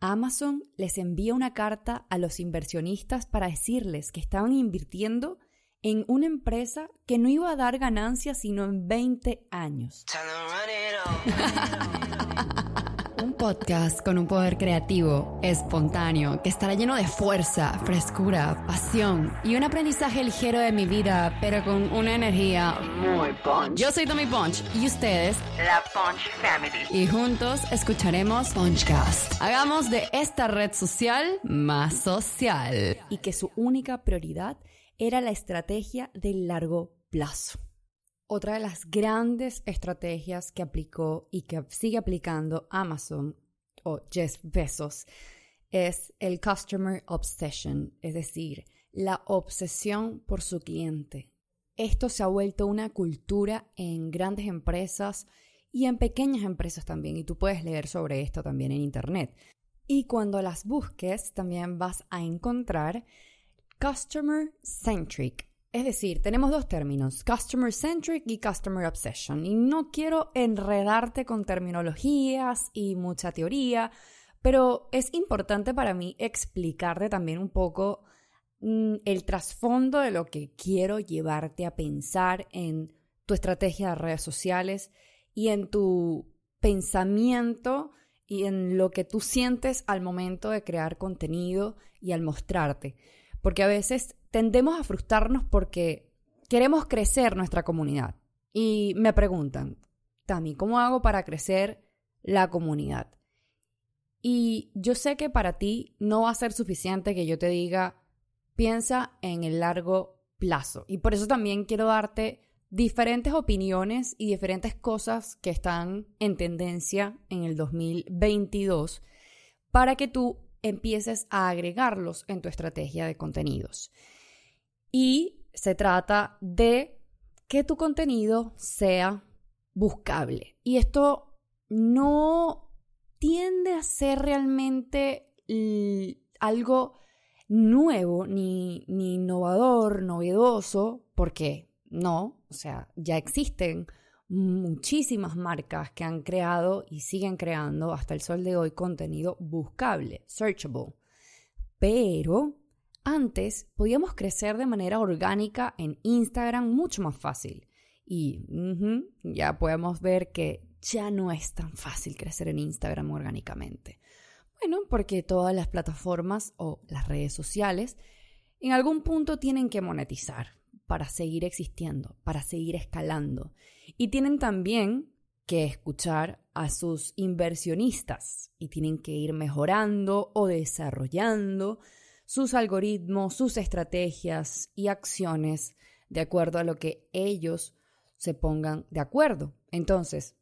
Amazon les envía una carta a los inversionistas para decirles que estaban invirtiendo en una empresa que no iba a dar ganancias sino en 20 años. Un podcast con un poder creativo, espontáneo, que estará lleno de fuerza, frescura, pasión y un aprendizaje ligero de mi vida, pero con una energía muy punch. Yo soy Tommy Punch y ustedes, la Punch Family. Y juntos escucharemos Punchcast. Hagamos de esta red social más social. Y que su única prioridad era la estrategia del largo plazo. Otra de las grandes estrategias que aplicó y que sigue aplicando Amazon o Jeff Bezos es el Customer Obsession, es decir, la obsesión por su cliente. Esto se ha vuelto una cultura en grandes empresas y en pequeñas empresas también, y tú puedes leer sobre esto también en Internet. Y cuando las busques, también vas a encontrar Customer Centric, es decir, tenemos dos términos, customer centric y customer obsession. Y no quiero enredarte con terminologías y mucha teoría, pero es importante para mí explicarte también un poco mm, el trasfondo de lo que quiero llevarte a pensar en tu estrategia de redes sociales y en tu pensamiento y en lo que tú sientes al momento de crear contenido y al mostrarte. Porque a veces tendemos a frustrarnos porque queremos crecer nuestra comunidad. Y me preguntan, Tami, ¿cómo hago para crecer la comunidad? Y yo sé que para ti no va a ser suficiente que yo te diga, piensa en el largo plazo. Y por eso también quiero darte diferentes opiniones y diferentes cosas que están en tendencia en el 2022 para que tú empieces a agregarlos en tu estrategia de contenidos. Y se trata de que tu contenido sea buscable. Y esto no tiende a ser realmente algo nuevo, ni, ni innovador, novedoso, porque no, o sea, ya existen muchísimas marcas que han creado y siguen creando hasta el sol de hoy contenido buscable, searchable. Pero antes podíamos crecer de manera orgánica en Instagram mucho más fácil. Y ya podemos ver que ya no es tan fácil crecer en Instagram orgánicamente. Bueno, porque todas las plataformas o las redes sociales en algún punto tienen que monetizar para seguir existiendo, para seguir escalando. Y tienen también que escuchar a sus inversionistas y tienen que ir mejorando o desarrollando sus algoritmos, sus estrategias y acciones de acuerdo a lo que ellos se pongan de acuerdo. Entonces,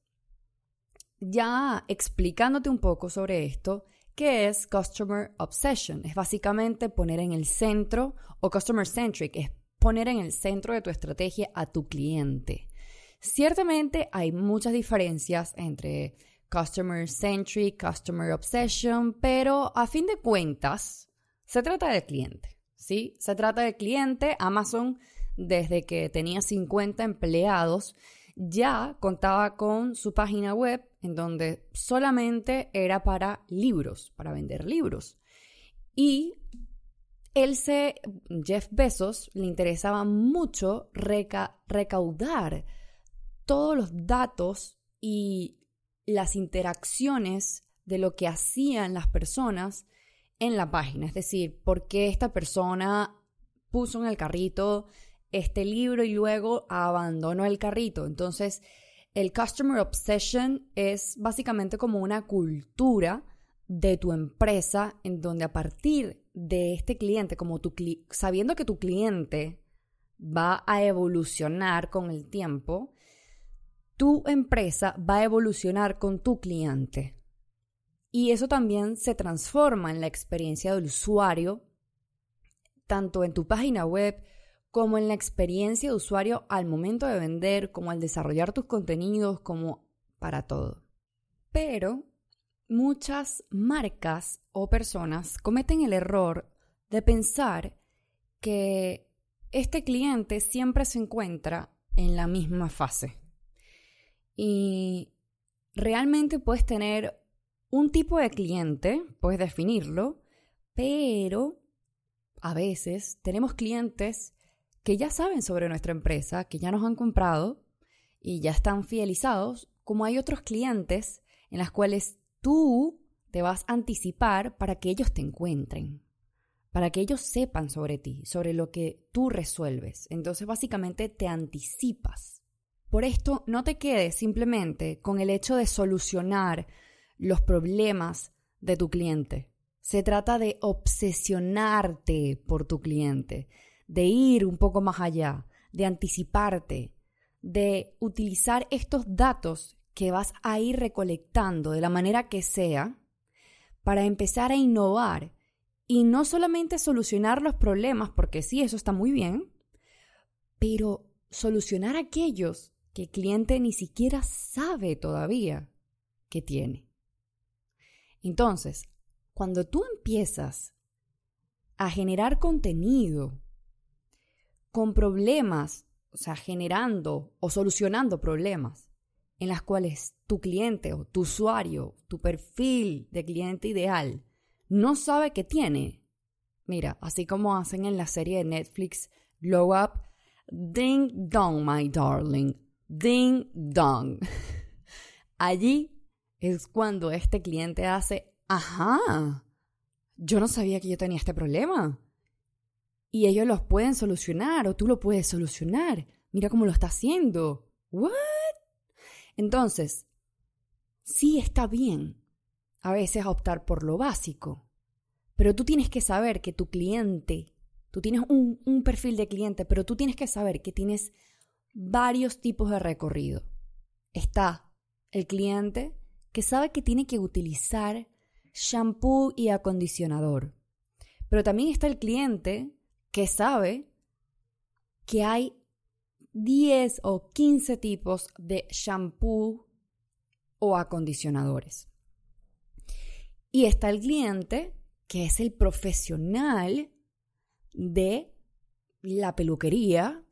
ya explicándote un poco sobre esto, ¿qué es Customer Obsession? Es básicamente poner en el centro, o Customer Centric, es poner en el centro de tu estrategia a tu cliente. Ciertamente hay muchas diferencias entre Customer Centric, Customer Obsession, pero a fin de cuentas, se trata del cliente, ¿sí? Se trata del cliente. Amazon, desde que tenía 50 empleados, ya contaba con su página web en donde solamente era para libros, para vender libros. Y él se, Jeff Bezos, le interesaba mucho recaudar todos los datos y las interacciones de lo que hacían las personas en la página. Es decir, por qué esta persona puso en el carrito este libro y luego abandonó el carrito. Entonces, el Customer Obsession es básicamente como una cultura de tu empresa en donde a partir de este cliente, como tu sabiendo que tu cliente va a evolucionar con el tiempo, tu empresa va a evolucionar con tu cliente. Y eso también se transforma en la experiencia del usuario, tanto en tu página web como en la experiencia de usuario al momento de vender, como al desarrollar tus contenidos, como para todo. Pero muchas marcas o personas cometen el error de pensar que este cliente siempre se encuentra en la misma fase. Y realmente puedes tener un tipo de cliente, puedes definirlo, pero a veces tenemos clientes que ya saben sobre nuestra empresa, que ya nos han comprado y ya están fidelizados, como hay otros clientes en las cuales tú te vas a anticipar para que ellos te encuentren, para que ellos sepan sobre ti, sobre lo que tú resuelves. Entonces básicamente te anticipas. Por esto no te quedes simplemente con el hecho de solucionar los problemas de tu cliente. Se trata de obsesionarte por tu cliente, de ir un poco más allá, de anticiparte, de utilizar estos datos que vas a ir recolectando de la manera que sea para empezar a innovar y no solamente solucionar los problemas, porque sí, eso está muy bien, pero solucionar aquellos que el cliente ni siquiera sabe todavía que tiene. Entonces, cuando tú empiezas a generar contenido con problemas, o sea, generando o solucionando problemas en las cuales tu cliente o tu usuario, tu perfil de cliente ideal, no sabe que tiene. Mira, así como hacen en la serie de Netflix Blow Up, Ding Dong, my darling, Ding Dong. Allí es cuando este cliente hace, ajá, yo no sabía que yo tenía este problema. Y ellos los pueden solucionar o tú lo puedes solucionar. Mira cómo lo está haciendo. ¿What? Entonces, sí está bien a veces optar por lo básico, pero tú tienes que saber que tu cliente, tú tienes un, un perfil de cliente, pero tú tienes que saber que tienes varios tipos de recorrido. Está el cliente que sabe que tiene que utilizar shampoo y acondicionador. Pero también está el cliente que sabe que hay 10 o 15 tipos de shampoo o acondicionadores. Y está el cliente, que es el profesional de la peluquería,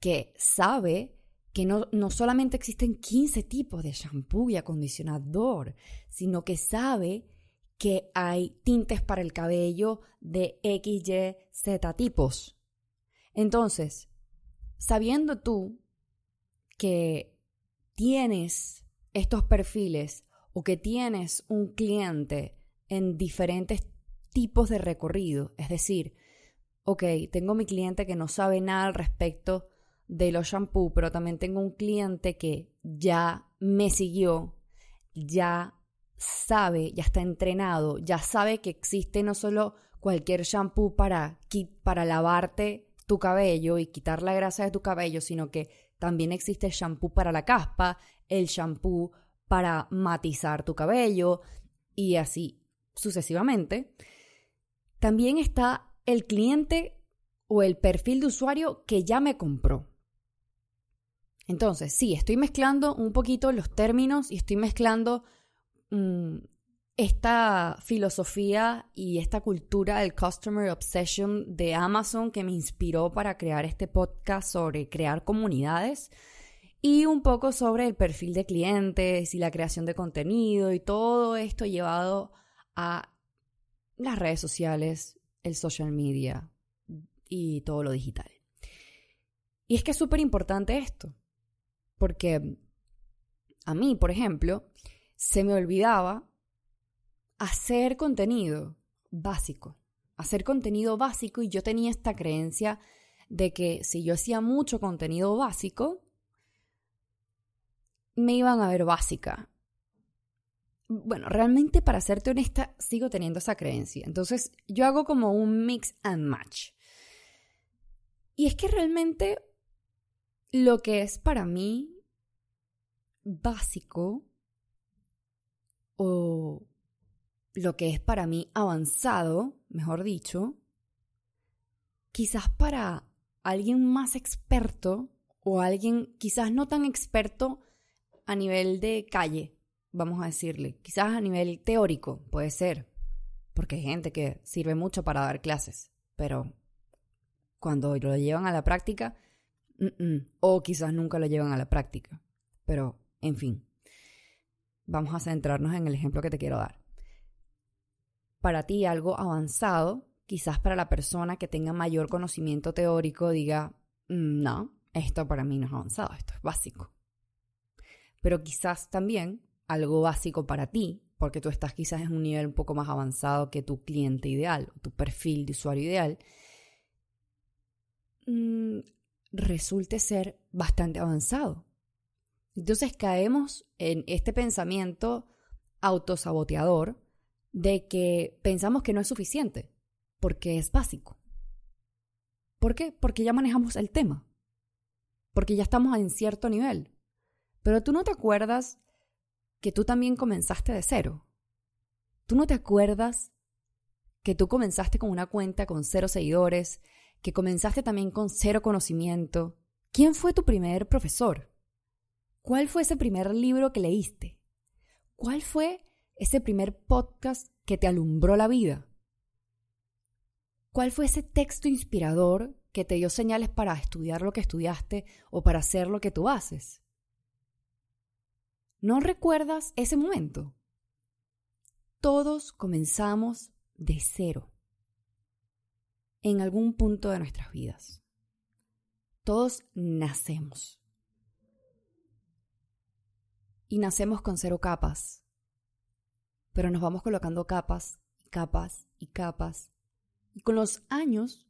que sabe que no, no, solamente existen 15 tipos de shampoo y acondicionador, sino que sabe que hay tintes para el cabello de X, Y, Z tipos. Entonces, sabiendo tú que tienes estos perfiles o que tienes un cliente en diferentes tipos de recorrido, es decir, ok, tengo mi cliente que no sabe nada al respecto de los shampoos, pero también tengo un cliente que ya me siguió, ya sabe, ya está entrenado, ya sabe que existe no solo cualquier shampoo para, para lavarte tu cabello y quitar la grasa de tu cabello, sino que también existe shampoo para la caspa, el shampoo para matizar tu cabello y así sucesivamente. También está el cliente o el perfil de usuario que ya me compró. Entonces, sí, estoy mezclando un poquito los términos y estoy mezclando mm, esta filosofía y esta cultura del Customer Obsession de Amazon que me inspiró para crear este podcast sobre crear comunidades y un poco sobre el perfil de clientes y la creación de contenido y todo esto llevado a las redes sociales, el social media y todo lo digital. Y es que es súper importante esto, porque a mí, por ejemplo, se me olvidaba hacer contenido básico, hacer contenido básico y yo tenía esta creencia de que si yo hacía mucho contenido básico, me iban a ver básica. Bueno, realmente para serte honesta, sigo teniendo esa creencia. Entonces, yo hago como un mix and match. Y es que realmente lo que es para mí básico o lo que es para mí avanzado, mejor dicho, quizás para alguien más experto o alguien quizás no tan experto a nivel de calle, vamos a decirle, quizás a nivel teórico, puede ser, porque hay gente que sirve mucho para dar clases, pero cuando lo llevan a la práctica, o quizás nunca lo llevan a la práctica, pero en fin. vamos a centrarnos en el ejemplo que te quiero dar. Para ti algo avanzado, quizás para la persona que tenga mayor conocimiento teórico diga, mm, no, esto para mí no es avanzado, esto es básico. Pero quizás también algo básico para ti, porque tú estás quizás en un nivel un poco más avanzado que tu cliente ideal, tu perfil de usuario ideal, mm, resulte ser bastante avanzado. Entonces caemos en este pensamiento autosaboteador de que pensamos que no es suficiente, porque es básico. ¿Por qué? Porque ya manejamos el tema, porque ya estamos en cierto nivel. Pero tú no te acuerdas que tú también comenzaste de cero. Tú no te acuerdas que tú comenzaste con una cuenta con cero seguidores, que comenzaste también con cero conocimiento. ¿Quién fue tu primer profesor? ¿Cuál fue ese primer libro que leíste? ¿Cuál fue ese primer podcast que te alumbró la vida? ¿Cuál fue ese texto inspirador que te dio señales para estudiar lo que estudiaste o para hacer lo que tú haces? ¿No recuerdas ese momento? Todos comenzamos de cero en algún punto de nuestras vidas. Todos nacemos. Y nacemos con cero capas, pero nos vamos colocando capas capas y capas. Y con los años,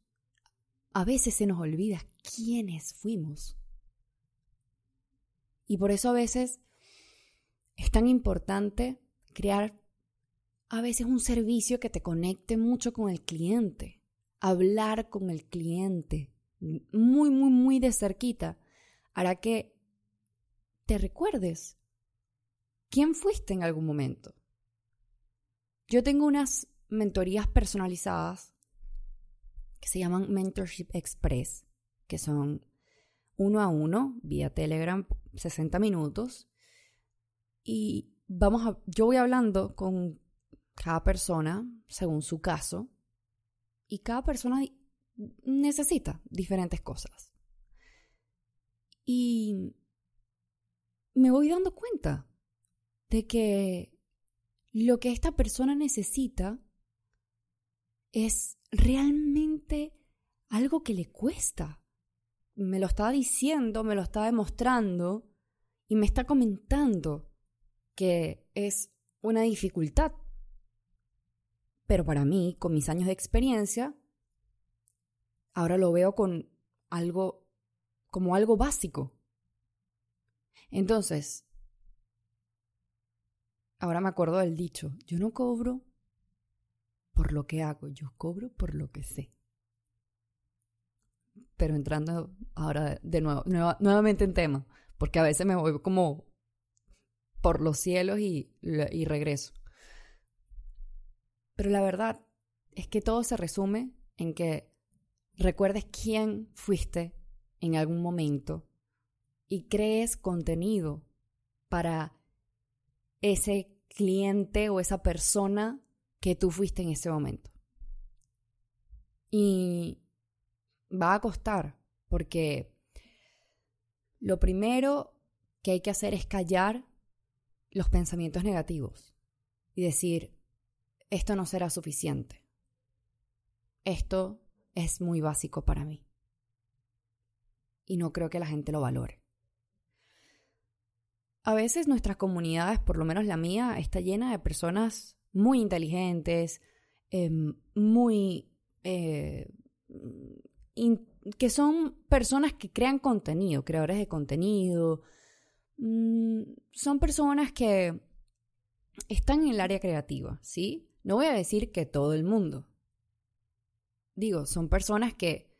a veces se nos olvida quiénes fuimos. Y por eso a veces es tan importante crear a veces un servicio que te conecte mucho con el cliente, hablar con el cliente muy, muy, muy de cerquita, hará que te recuerdes quién fuiste en algún momento. Yo tengo unas mentorías personalizadas que se llaman Mentorship Express, que son uno a uno, vía Telegram, 60 minutos, y vamos a, yo voy hablando con cada persona según su caso y cada persona necesita diferentes cosas. Y me voy dando cuenta de que lo que esta persona necesita es realmente algo que le cuesta. Me lo está diciendo, me lo está demostrando y me está comentando que es una dificultad. Pero para mí, con mis años de experiencia, ahora lo veo con algo como algo básico. Entonces, ahora me acuerdo del dicho, yo no cobro por lo que hago, yo cobro por lo que sé. Pero entrando ahora de nuevo, nuevamente en tema, porque a veces me voy como por los cielos y, y regreso. Pero la verdad es que todo se resume en que recuerdes quién fuiste en algún momento y crees contenido para ese cliente o esa persona que tú fuiste en ese momento. Y va a costar porque lo primero que hay que hacer es callar los pensamientos negativos y decir, esto no será suficiente. Esto es muy básico para mí. Y no creo que la gente lo valore. A veces nuestras comunidades, por lo menos la mía, está llena de personas muy inteligentes, em, muy... Eh, que son personas que crean contenido, creadores de contenido, Mm, son personas que están en el área creativa, ¿sí? No voy a decir que todo el mundo. Digo, son personas que,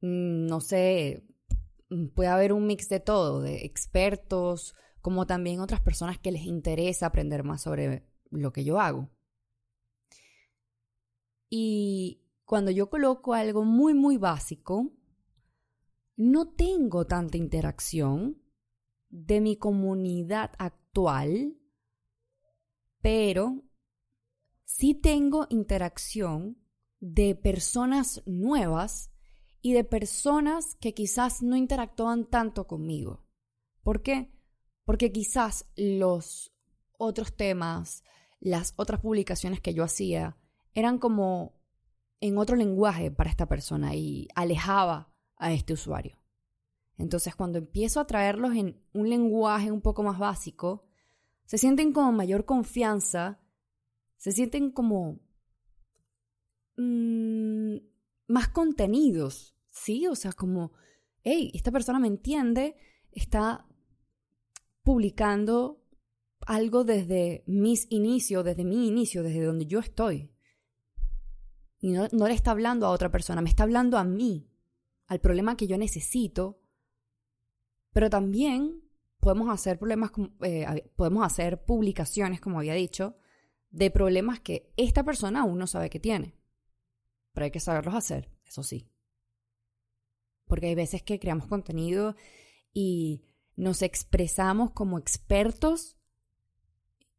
mm, no sé, mm, puede haber un mix de todo, de expertos, como también otras personas que les interesa aprender más sobre lo que yo hago. Y cuando yo coloco algo muy, muy básico, no tengo tanta interacción de mi comunidad actual, pero sí tengo interacción de personas nuevas y de personas que quizás no interactúan tanto conmigo. ¿Por qué? Porque quizás los otros temas, las otras publicaciones que yo hacía, eran como en otro lenguaje para esta persona y alejaba a este usuario. Entonces, cuando empiezo a traerlos en un lenguaje un poco más básico, se sienten como mayor confianza, se sienten como mmm, más contenidos, ¿sí? O sea, como, hey, esta persona me entiende, está publicando algo desde mis inicios, desde mi inicio, desde donde yo estoy. Y no, no, le está hablando a otra persona, me está hablando a mí, al problema que yo necesito. Pero también podemos hacer problemas, eh, podemos hacer publicaciones, como había dicho, de problemas que esta persona aún no sabe que tiene. Pero hay que saberlos hacer, eso sí. Porque hay veces que creamos contenido y nos expresamos como expertos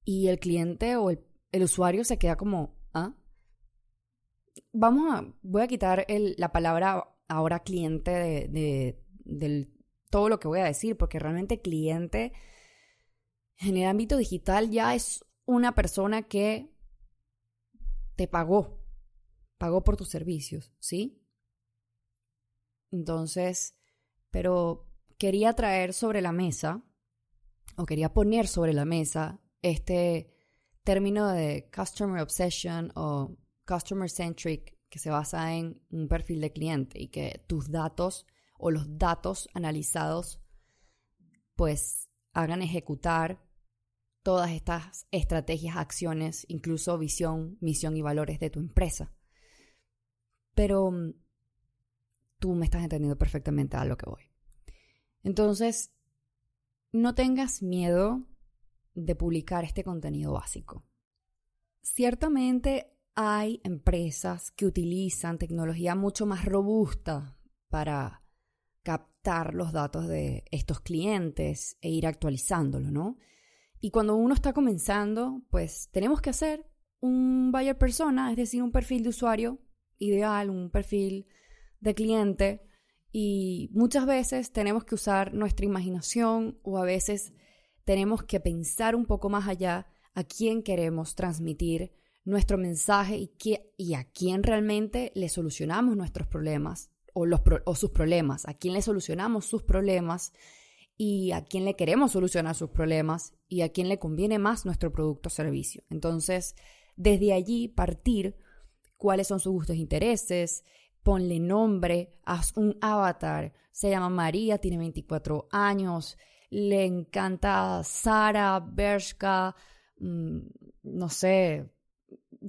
y el cliente o el, usuario se queda como, ¿ah? Vamos a, voy a quitar la palabra ahora cliente de, de todo lo que voy a decir, porque realmente cliente en el ámbito digital ya es una persona que te pagó, pagó por tus servicios, ¿sí? Entonces, pero quería traer sobre la mesa, o quería poner sobre la mesa, este término de customer obsession o customer centric que se basa en un perfil de cliente y que tus datos o los datos analizados pues hagan ejecutar todas estas estrategias, acciones, incluso visión, misión y valores de tu empresa. Pero mm, tú me estás entendiendo perfectamente a lo que voy. Entonces, no tengas miedo de publicar este contenido básico. Ciertamente hay empresas que utilizan tecnología mucho más robusta para captar los datos de estos clientes e ir actualizándolo, ¿no? Y cuando uno está comenzando, pues tenemos que hacer un buyer persona, es decir, un perfil de usuario ideal, un perfil de cliente. Y muchas veces tenemos que usar nuestra imaginación o a veces tenemos que pensar un poco más allá a quién queremos transmitir nuestro mensaje y, y a quién realmente le solucionamos nuestros problemas o, los o sus problemas, a quién le solucionamos sus problemas y a quién le queremos solucionar sus problemas y a quién le conviene más nuestro producto o servicio. Entonces, desde allí partir cuáles son sus gustos e intereses, ponle nombre, haz un avatar, se llama María, tiene 24 años, le encanta Sara, Bershka, mm, no sé,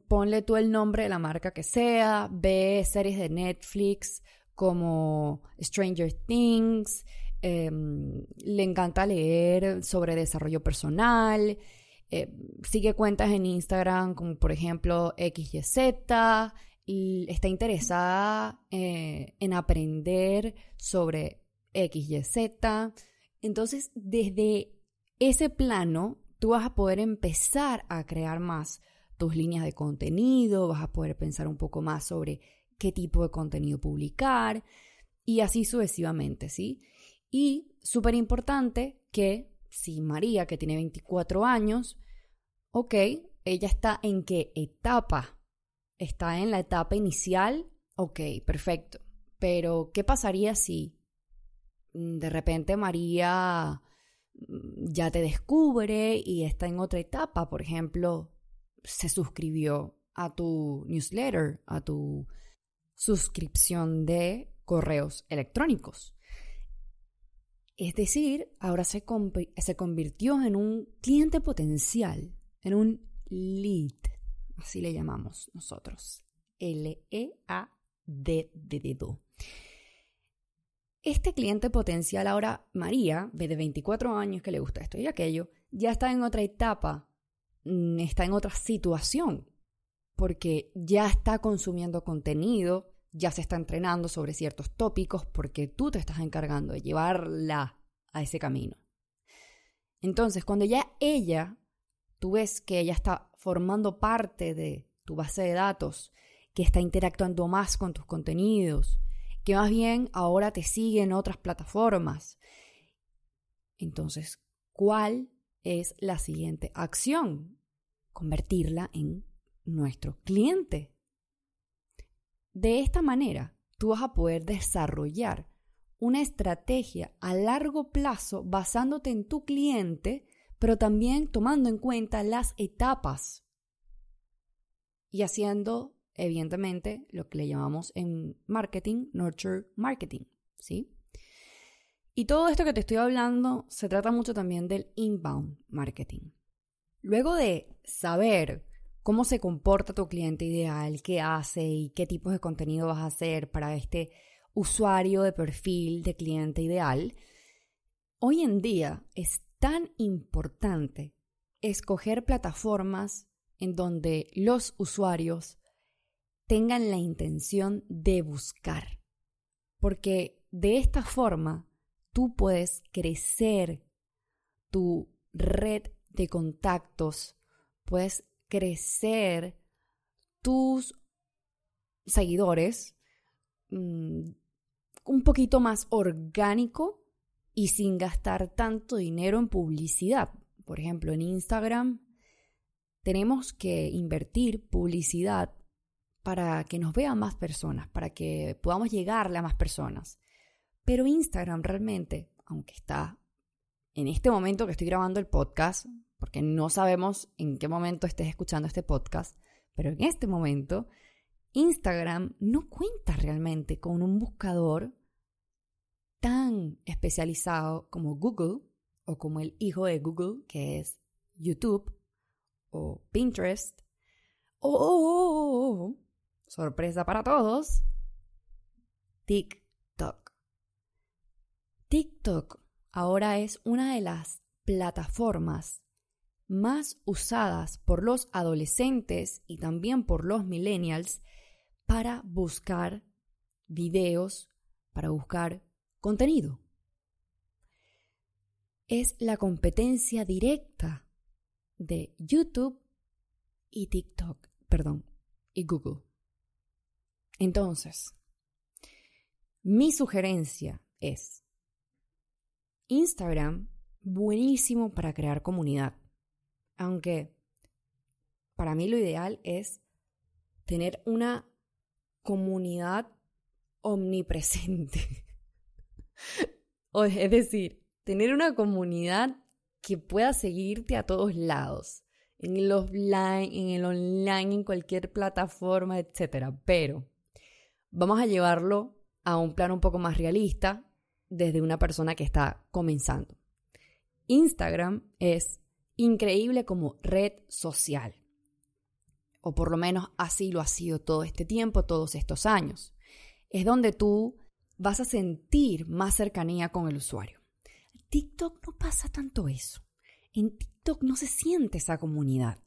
ponle tú el nombre de la marca que sea, ve series de Netflix como Stranger Things, Em, le encanta leer sobre desarrollo personal, eh, sigue cuentas en Instagram como por ejemplo XYZ, y está interesada eh, en aprender sobre XYZ. Entonces, desde ese plano, tú vas a poder empezar a crear más tus líneas de contenido, vas a poder pensar un poco más sobre qué tipo de contenido publicar y así sucesivamente, ¿sí? Y súper importante que si María, que tiene 24 años, ok, ella está en qué etapa? Está en la etapa inicial, ok, perfecto. Pero, ¿qué pasaría si mm, de repente María mm, ya te descubre y está en otra etapa? Por ejemplo, se suscribió a tu newsletter, a tu suscripción de correos electrónicos. Es decir, ahora se, se convirtió en un cliente potencial, en un lead, así le llamamos nosotros. L-E-A-D de dedo. Este cliente potencial ahora, María, de 24 años que le gusta esto y aquello, ya está en otra etapa, mm, está en otra situación, porque ya está consumiendo contenido ya se está entrenando sobre ciertos tópicos porque tú te estás encargando de llevarla a ese camino. Entonces, cuando ya ella, tú ves que ella está formando parte de tu base de datos, que está interactuando más con tus contenidos, que más bien ahora te sigue en otras plataformas. Entonces, ¿cuál es la siguiente acción, convertirla en nuestro cliente. De esta manera, tú vas a poder desarrollar una estrategia a largo plazo basándote en tu cliente, pero también tomando en cuenta las etapas y haciendo, evidentemente, lo que le llamamos en marketing, nurture marketing, ¿sí? Y todo esto que te estoy hablando se trata mucho también del inbound marketing. Luego de saber cómo se comporta tu cliente ideal, qué hace y qué tipos de contenido vas a hacer para este usuario de perfil de cliente ideal, hoy en día es tan importante escoger plataformas en donde los usuarios tengan la intención de buscar. Porque de esta forma tú puedes crecer tu red de contactos, puedes crecer tus seguidores mm, un poquito más orgánico y sin gastar tanto dinero en publicidad. Por ejemplo, en Instagram tenemos que invertir publicidad para que nos vean más personas, para que podamos llegarle a más personas. Pero Instagram realmente, aunque está en este momento que estoy grabando el podcast, porque no sabemos en qué momento estés escuchando este podcast, pero en este momento Instagram no cuenta realmente con un buscador tan especializado como Google o como el hijo de Google, que es YouTube o Pinterest o, sorpresa para todos, TikTok. TikTok ahora es una de las plataformas más usadas por los adolescentes y también por los millennials para buscar videos, para buscar contenido. Es la competencia directa de YouTube y TikTok, perdón, y Google. Entonces, mi sugerencia es Instagram, buenísimo para crear comunidad, aunque para mí lo ideal es tener una comunidad omnipresente. es decir, tener una comunidad que pueda seguirte a todos lados, en el offline, en el online, en cualquier plataforma, etc. Pero vamos a llevarlo a un plano un poco más realista desde una persona que está comenzando. Instagram es increíble como red social, o por lo menos así lo ha sido todo este tiempo, todos estos años. Es donde tú vas a sentir más cercanía con el usuario. TikTok no pasa tanto eso. En TikTok no se siente esa comunidad.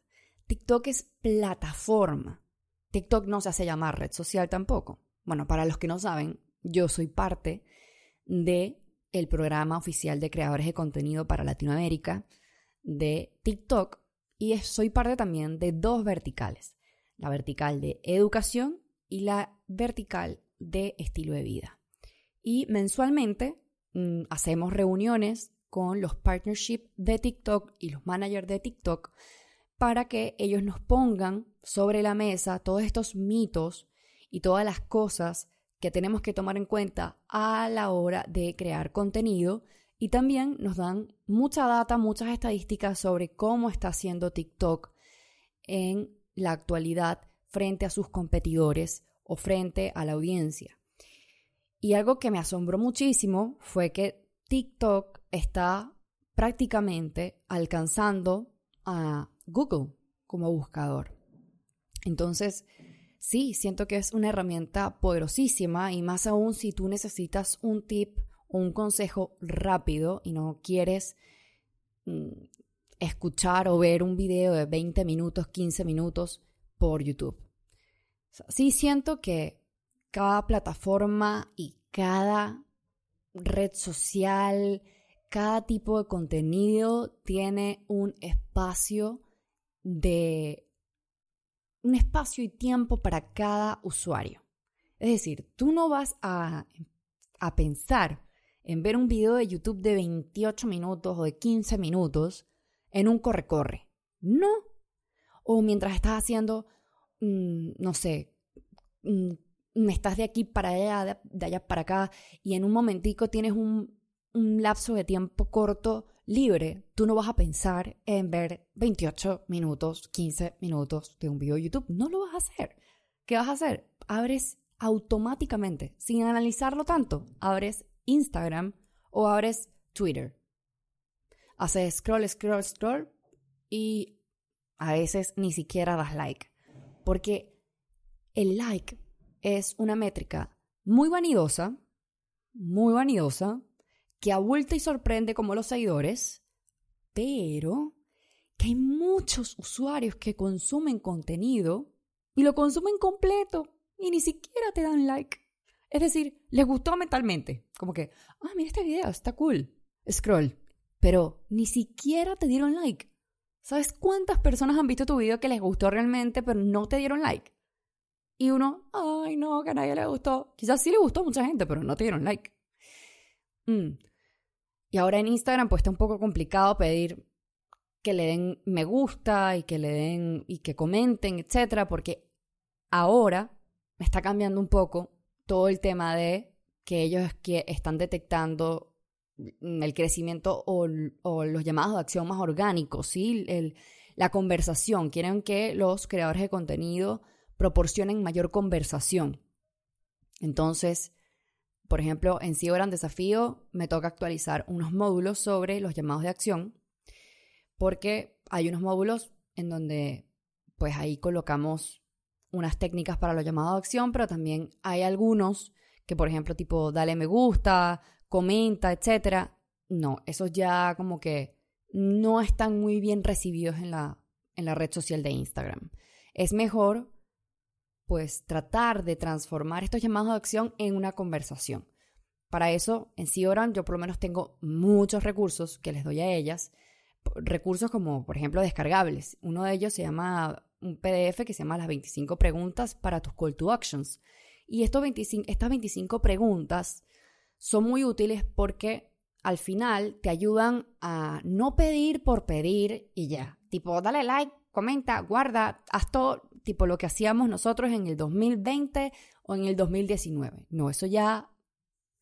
TikTok es plataforma. TikTok no se hace llamar red social tampoco. Bueno, para los que no saben, yo soy parte de el programa oficial de creadores de contenido para Latinoamérica de TikTok y soy parte también de dos verticales, la vertical de educación y la vertical de estilo de vida. Y mensualmente mm, hacemos reuniones con los partnerships de TikTok y los managers de TikTok para que ellos nos pongan sobre la mesa todos estos mitos y todas las cosas que tenemos que tomar en cuenta a la hora de crear contenido y también nos dan mucha data, muchas estadísticas sobre cómo está haciendo TikTok en la actualidad frente a sus competidores o frente a la audiencia. Y algo que me asombró muchísimo fue que TikTok está prácticamente alcanzando a Google como buscador. Entonces, sí, siento que es una herramienta poderosísima y más aún si tú necesitas un tip un consejo rápido y no quieres mm, escuchar o ver un video de 20 minutos, 15 minutos por YouTube. sí siento que cada plataforma y cada red social, cada tipo de contenido tiene un espacio de un espacio y tiempo para cada usuario. Es decir, tú no vas a, a pensar en ver un video de YouTube de 28 minutos o de 15 minutos en un corre-corre. No. O mientras estás haciendo, mm, no sé, mm, estás de aquí para allá, de, allá para acá, y en un momentico tienes un, lapso de tiempo corto libre, tú no vas a pensar en ver 28 minutos, 15 minutos de un video de YouTube. No lo vas a hacer. ¿Qué vas a hacer? Abres automáticamente, sin analizarlo tanto, abres Instagram o abres Twitter haces scroll, scroll, scroll y a veces ni siquiera das like. Porque el like es una métrica muy vanidosa, muy vanidosa, que abulta y sorprende como los seguidores, pero que hay muchos usuarios que consumen contenido y lo consumen completo y ni siquiera te dan like. Es decir, les gustó mentalmente, como que, ah, mira este video, está cool. Scroll, pero ni siquiera te dieron like. ¿Sabes cuántas personas han visto tu video que les gustó realmente, pero no te dieron like? Y uno, ay, no, que a nadie le gustó. Quizás sí le gustó a mucha gente, pero no te dieron like. Mm. Y ahora en Instagram, pues está un poco complicado pedir que le den me gusta y que le den y que comenten, etcétera, porque ahora está cambiando un poco todo el tema de que ellos que están detectando Mm, el crecimiento o, los llamados de acción más orgánicos, ¿sí? la conversación. Quieren que los creadores de contenido proporcionen mayor conversación. Entonces, por ejemplo, en Gran Desafío me toca actualizar unos módulos sobre los llamados de acción, porque hay unos módulos en donde, pues ahí colocamos unas técnicas para los llamados de acción, pero también hay algunos que, por ejemplo, tipo, dale me gusta, comenta, etcétera, no, esos ya como que no están muy bien recibidos en la, en la red social de Instagram. Es mejor, pues, tratar de transformar estos llamados de acción en una conversación. Para eso, en Sioran yo por lo menos tengo muchos recursos que les doy a ellas. Recursos como, por ejemplo, descargables. Uno de ellos se llama un PDF que se llama las 25 preguntas para tus call to actions. Y estos 25, estas 25 preguntas son muy útiles porque al final te ayudan a no pedir por pedir y ya. Tipo, dale like, comenta, guarda, haz todo, tipo lo que hacíamos nosotros en el 2020 o en el 2019. No, eso ya,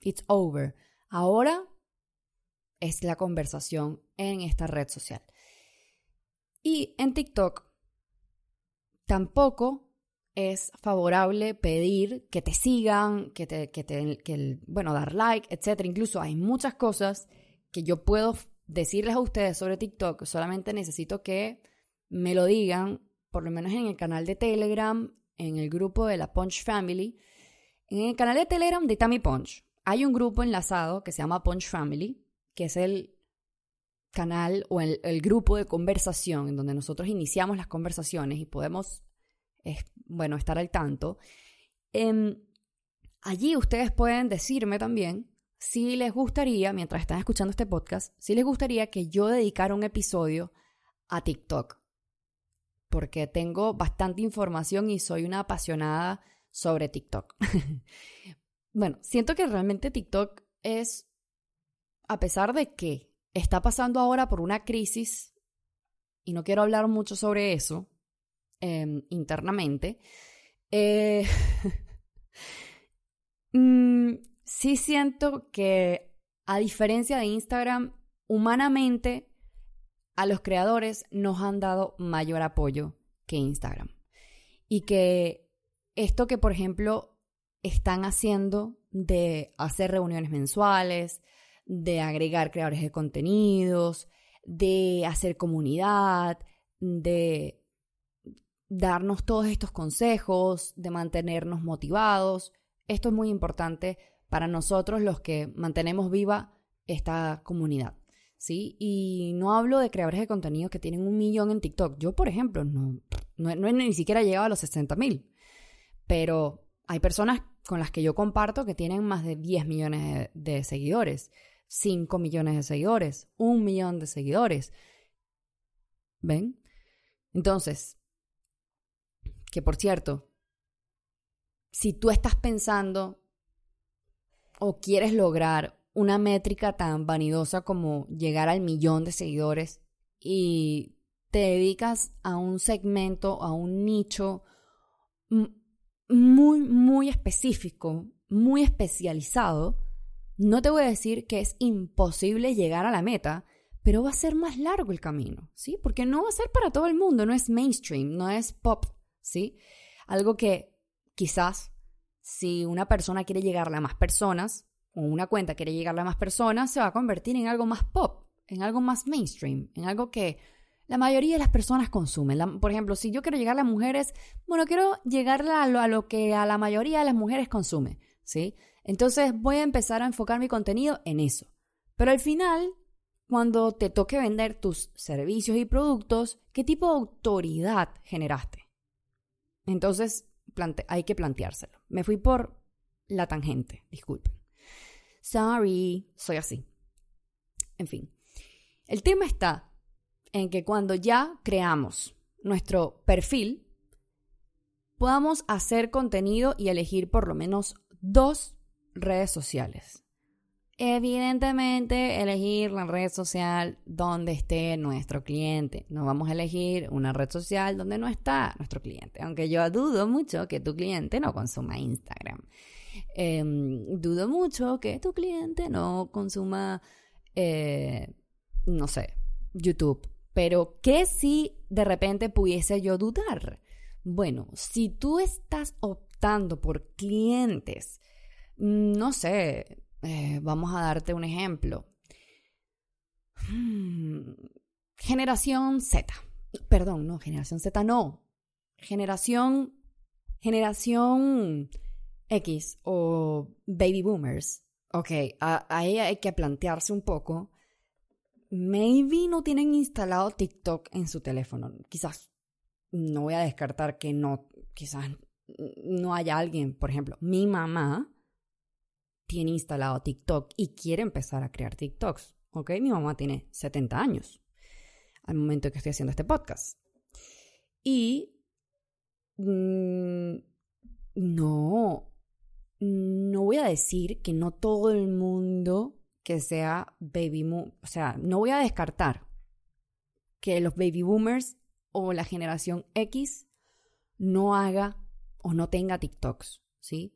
it's over. Ahora es la conversación en esta red social. Y en TikTok tampoco es favorable pedir que te sigan, que te, que te que bueno, dar like, etc. Incluso hay muchas cosas que yo puedo decirles a ustedes sobre TikTok, solamente necesito que me lo digan, por lo menos en el canal de Telegram, en el grupo de la Punch Family. En el canal de Telegram de Tammy Punch hay un grupo enlazado que se llama Punch Family, que es el canal o el, grupo de conversación en donde nosotros iniciamos las conversaciones y podemos bueno estar al tanto. Em, allí ustedes pueden decirme también si les gustaría, mientras están escuchando este podcast, si les gustaría que yo dedicara un episodio a TikTok. Porque tengo bastante información y soy una apasionada sobre TikTok. bueno, siento que realmente TikTok es, a pesar de que está pasando ahora por una crisis, y no quiero hablar mucho sobre eso, Em, internamente, eh, mm, sí siento que a diferencia de Instagram, humanamente a los creadores nos han dado mayor apoyo que Instagram. Y que esto que, por ejemplo, están haciendo de hacer reuniones mensuales, de agregar creadores de contenidos, de hacer comunidad, de darnos todos estos consejos, de mantenernos motivados. Esto es muy importante para nosotros los que mantenemos viva esta comunidad. ¿Sí? Y no hablo de creadores de contenido que tienen un millón en TikTok. Yo, por ejemplo, no, no, ni siquiera he llegado a los 60 mil. Pero hay personas con las que yo comparto que tienen más de 10 millones de seguidores, 5 millones de seguidores, un millón de seguidores. ¿Ven? Entonces, que por cierto, si tú estás pensando o quieres lograr una métrica tan vanidosa como llegar al millón de seguidores y te dedicas a un segmento, a un nicho muy, muy específico, muy especializado, no te voy a decir que es imposible llegar a la meta, pero va a ser más largo el camino, ¿sí? Porque no va a ser para todo el mundo, no es mainstream, no es pop, ¿sí? Algo que quizás si una persona quiere llegarle a más personas, o una cuenta quiere llegarle a más personas, se va a convertir en algo más pop, en algo más mainstream, en algo que la mayoría de las personas consumen. por ejemplo, si yo quiero llegarle a mujeres, bueno, quiero llegarle a lo, a lo que a la mayoría de las mujeres consume, ¿sí? Entonces voy a empezar a enfocar mi contenido en eso. Pero al final, cuando te toque vender tus servicios y productos, ¿qué tipo de autoridad generaste? Entonces hay que planteárselo. Me fui por la tangente, disculpen. Sorry, soy así. En fin, el tema está en que cuando ya creamos nuestro perfil, podamos hacer contenido y elegir por lo menos dos redes sociales. Evidentemente, elegir la red social donde esté nuestro cliente. No vamos a elegir una red social donde no está nuestro cliente. Aunque yo dudo mucho que tu cliente no consuma Instagram. Em, dudo mucho que tu cliente no consuma, eh, no sé, YouTube. Pero ¿qué si de repente pudiese yo dudar? Bueno, si tú estás optando por clientes no sé, eh, vamos a darte un ejemplo. Hmm, generación Z. Perdón, no, generación Z no. Generación, generación X o baby boomers. Ok, ahí hay que plantearse un poco. Maybe no tienen instalado TikTok en su teléfono. Quizás no voy a descartar que no, quizás no haya alguien, por ejemplo, mi mamá tiene instalado TikTok y quiere empezar a crear TikToks. ¿Ok? Mi mamá tiene 70 años al momento que estoy haciendo este podcast. Y mm, no, no voy a decir que no todo el mundo que sea baby boom, o sea, no voy a descartar que los baby boomers o la generación X no haga o no tenga TikToks, ¿sí?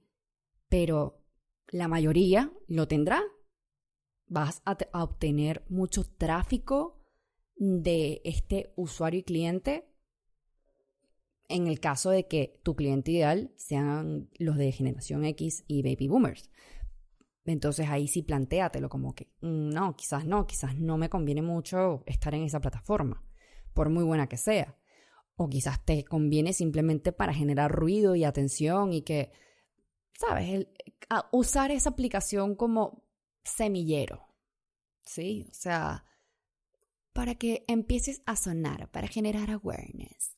Pero la mayoría lo tendrá. Vas a, obtener mucho tráfico de este usuario y cliente en el caso de que tu cliente ideal sean los de generación X y baby boomers. Entonces ahí sí plantéatelo como que mm, no, quizás no, quizás no me conviene mucho estar en esa plataforma, por muy buena que sea. O quizás te conviene simplemente para generar ruido y atención y que ¿sabes? usar esa aplicación como semillero, ¿sí? O sea, para que empieces a sonar, para generar awareness.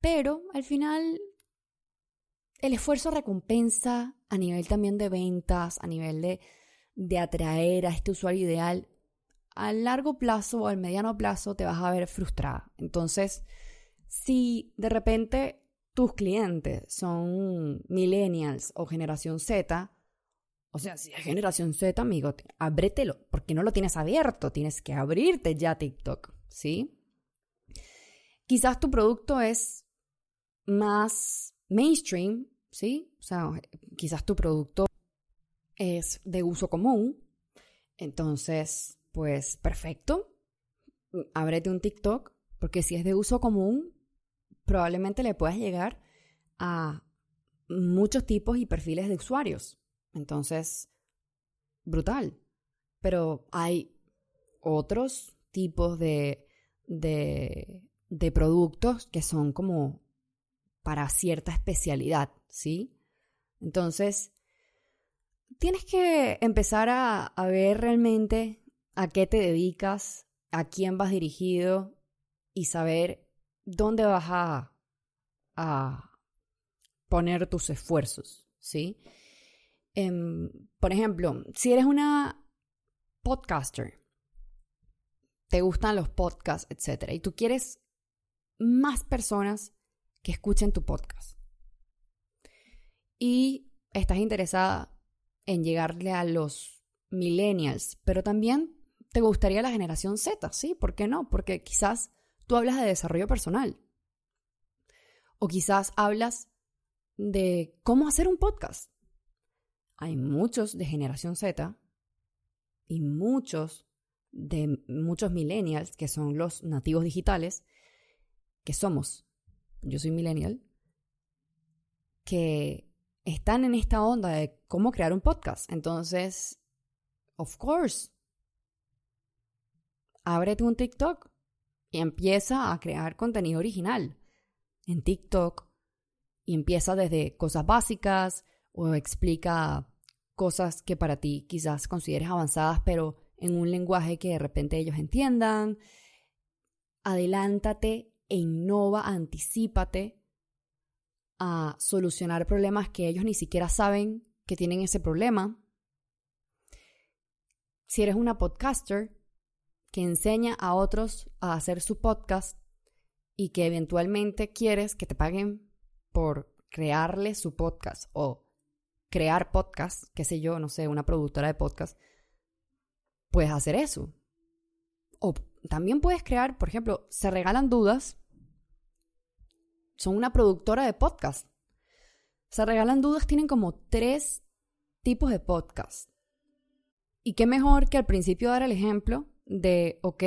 Pero al final, el esfuerzo recompensa a nivel también de ventas, a nivel de, de atraer a este usuario ideal, a largo plazo o al mediano plazo te vas a ver frustrada. Entonces, si de repente tus clientes son millennials o generación Z, o sea, si es generación Z, amigo, ábretelo, porque no lo tienes abierto, tienes que abrirte ya TikTok, ¿sí? Quizás tu producto es más mainstream, ¿sí? O sea, quizás tu producto es de uso común, entonces, pues perfecto, ábrete un TikTok, porque si es de uso común, probablemente le puedas llegar a muchos tipos y perfiles de usuarios. Entonces, brutal. Pero hay otros tipos de, de, productos que son como para cierta especialidad, ¿sí? Entonces, tienes que empezar a, ver realmente a qué te dedicas, a quién vas dirigido y saber dónde vas a, poner tus esfuerzos, ¿sí? Em, por ejemplo, si eres una podcaster, te gustan los podcasts, etc., y tú quieres más personas que escuchen tu podcast, y estás interesada en llegarle a los millennials, pero también te gustaría la generación Z, ¿sí? ¿Por qué no? Porque quizás tú hablas de desarrollo personal. O quizás hablas de cómo hacer un podcast. Hay muchos de generación Z y muchos de muchos millennials, que son los nativos digitales, que somos, yo soy millennial, que están en esta onda de cómo crear un podcast. Entonces, of course, ábrete un TikTok y empieza a crear contenido original en TikTok y empieza desde cosas básicas o explica cosas que para ti quizás consideres avanzadas, pero en un lenguaje que de repente ellos entiendan. Adelántate e innova, anticípate a solucionar problemas que ellos ni siquiera saben que tienen ese problema. Si eres una podcaster que enseña a otros a hacer su podcast y que eventualmente quieres que te paguen por crearle su podcast o crear podcast, qué sé yo, no sé, una productora de podcast, puedes hacer eso. O también puedes crear, por ejemplo, se regalan dudas. Son una productora de podcast. Se regalan dudas, tienen como tres tipos de podcast. Y qué mejor que al principio dar el ejemplo de, ok,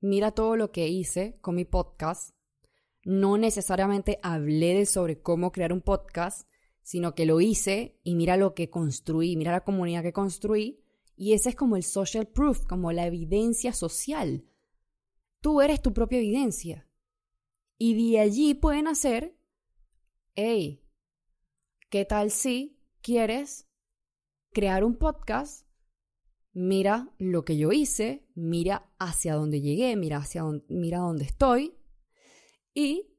mira todo lo que hice con mi podcast. No necesariamente hablé de sobre cómo crear un podcast, sino que lo hice y mira lo que construí, mira la comunidad que construí y ese es como el social proof, como la evidencia social. Tú eres tu propia evidencia. Y de allí pueden hacer, hey, ¿qué tal si quieres crear un podcast? Mira lo que yo hice, mira hacia dónde llegué, mira hacia dónde, mira dónde estoy y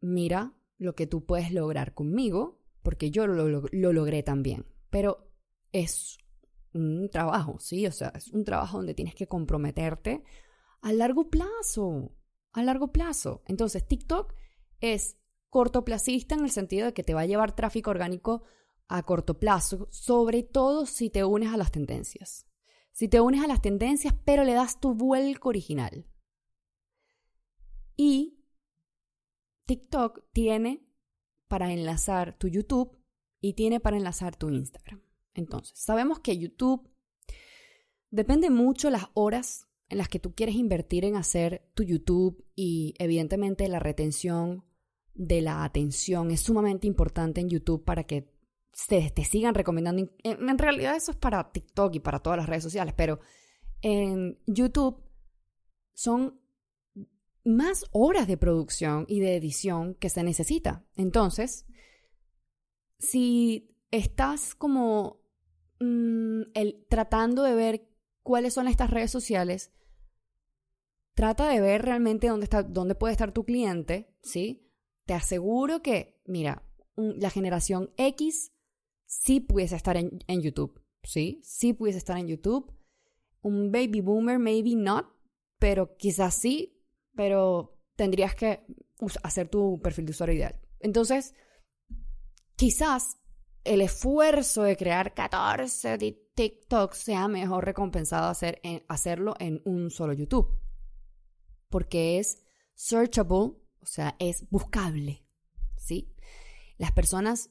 mira lo que tú puedes lograr conmigo, porque yo lo, lo, lo logré también. Pero es un trabajo, ¿sí? O sea, es un trabajo donde tienes que comprometerte a largo plazo, a largo plazo. Entonces, TikTok es cortoplacista en el sentido de que te va a llevar tráfico orgánico a corto plazo, sobre todo si te unes a las tendencias. Si te unes a las tendencias, pero le das tu vuelco original. Y TikTok tiene para enlazar tu YouTube y tiene para enlazar tu Instagram. Entonces, sabemos que YouTube depende mucho las horas en las que tú quieres invertir en hacer tu YouTube y evidentemente la retención de la atención es sumamente importante en YouTube para que te, te sigan recomendando. En, en, realidad eso es para TikTok y para todas las redes sociales, pero en YouTube son más horas de producción y de edición que se necesita. Entonces, si estás como Mm, el, tratando de ver cuáles son estas redes sociales, trata de ver realmente dónde, está, dónde puede estar tu cliente, ¿sí? Te aseguro que, mira, la generación X sí pudiese estar en, en, YouTube, ¿sí? Sí pudiese estar en YouTube. Un baby boomer, maybe not, pero quizás sí, pero tendrías que hacer tu perfil de usuario ideal. Entonces, quizás el esfuerzo de crear 14 TikToks sea mejor recompensado hacer hacerlo en un solo YouTube. Porque es searchable, o sea, es buscable. ¿sí? Las personas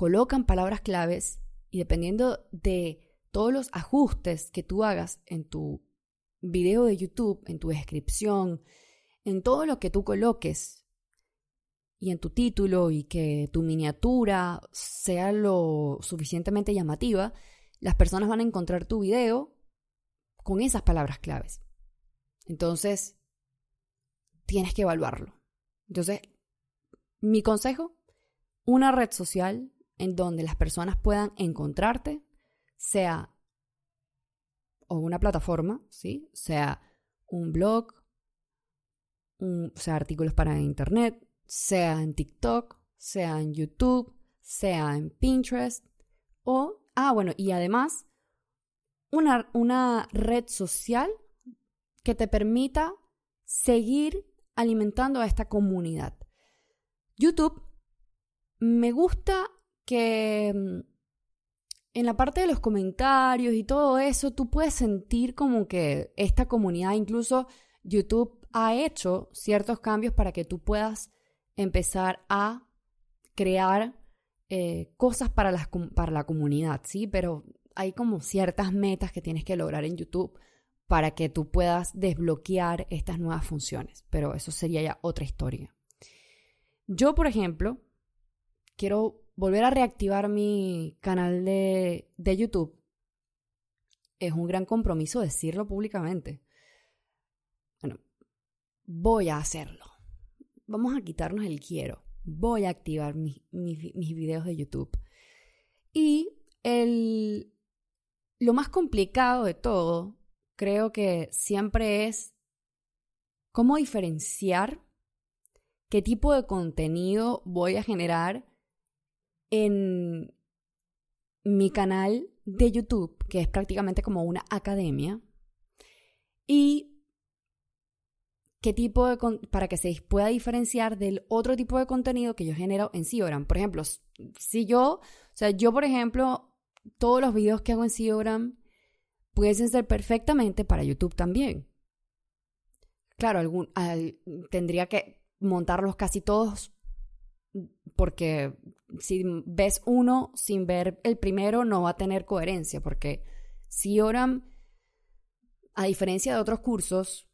colocan palabras claves y dependiendo de todos los ajustes que tú hagas en tu video de YouTube, en tu descripción, en todo lo que tú coloques y en tu título y que tu miniatura sea lo suficientemente llamativa, las personas van a encontrar tu video con esas palabras claves. Entonces, tienes que evaluarlo. Entonces, mi consejo, una red social en donde las personas puedan encontrarte, sea o una plataforma, ¿sí? sea un blog, sea artículos para internet, sea en TikTok, sea en YouTube, sea en Pinterest o, ah, bueno, y además una, una red social que te permita seguir alimentando a esta comunidad. YouTube me gusta que mm, en la parte de los comentarios y todo eso, tú puedes sentir como que esta comunidad, incluso YouTube ha hecho ciertos cambios para que tú puedas empezar a crear eh, cosas para, las, para la comunidad, ¿sí? Pero hay como ciertas metas que tienes que lograr en YouTube para que tú puedas desbloquear estas nuevas funciones, pero eso sería ya otra historia. Yo, por ejemplo, quiero volver a reactivar mi canal de, de YouTube. Es un gran compromiso decirlo públicamente. Bueno, voy a hacerlo. Vamos a quitarnos el quiero. Voy a activar mis videos de YouTube. Y el, lo más complicado de todo, creo que siempre es cómo diferenciar qué tipo de contenido voy a generar en mi canal de YouTube, que es prácticamente como una academia, y qué tipo de para que se pueda diferenciar del otro tipo de contenido que yo genero en Siogram. Por ejemplo, si yo, o sea, yo por ejemplo, todos los videos que hago en Siogram pueden ser perfectamente para YouTube también. Claro, algún, tendría que montarlos casi todos porque si ves uno sin ver el primero no va a tener coherencia porque Sioram, a diferencia de otros cursos,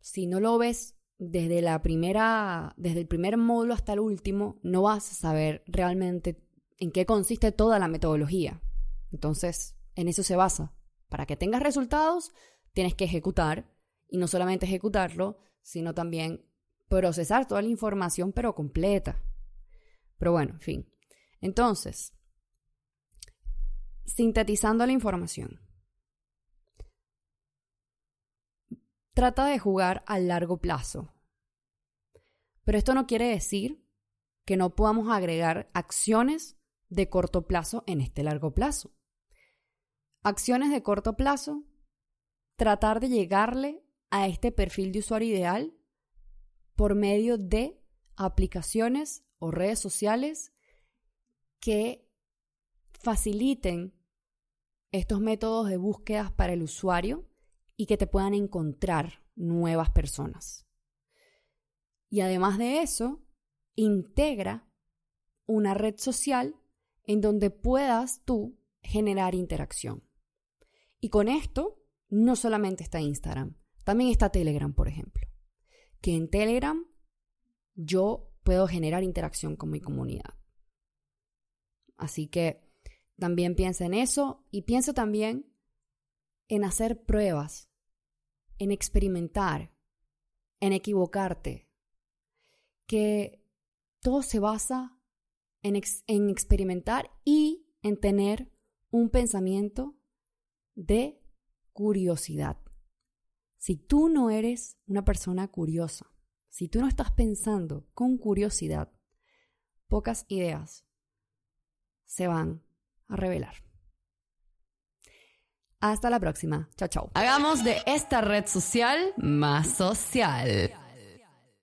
si no lo ves desde la primera, desde el primer módulo hasta el último, no vas a saber realmente en qué consiste toda la metodología. Entonces, en eso se basa. Para que tengas resultados, tienes que ejecutar y no solamente ejecutarlo, sino también procesar toda la información, pero completa. Pero bueno, en fin. Entonces, sintetizando la información. Trata de jugar a largo plazo. Pero esto no quiere decir que no podamos agregar acciones de corto plazo en este largo plazo. Acciones de corto plazo, tratar de llegarle a este perfil de usuario ideal por medio de aplicaciones o redes sociales que faciliten estos métodos de búsqueda para el usuario y que te puedan encontrar nuevas personas. Y además de eso, integra una red social en donde puedas tú generar interacción. Y con esto no solamente está Instagram, también está Telegram, por ejemplo. Que en Telegram yo puedo generar interacción con mi comunidad. Así que también piensa en eso y piensa también en hacer pruebas, en experimentar, en equivocarte. Que todo se basa en, en experimentar y en tener un pensamiento de curiosidad. Si tú no eres una persona curiosa, si tú no estás pensando con curiosidad, pocas ideas se van a revelar. Hasta la próxima. Chao, chao. Hagamos de esta red social más social.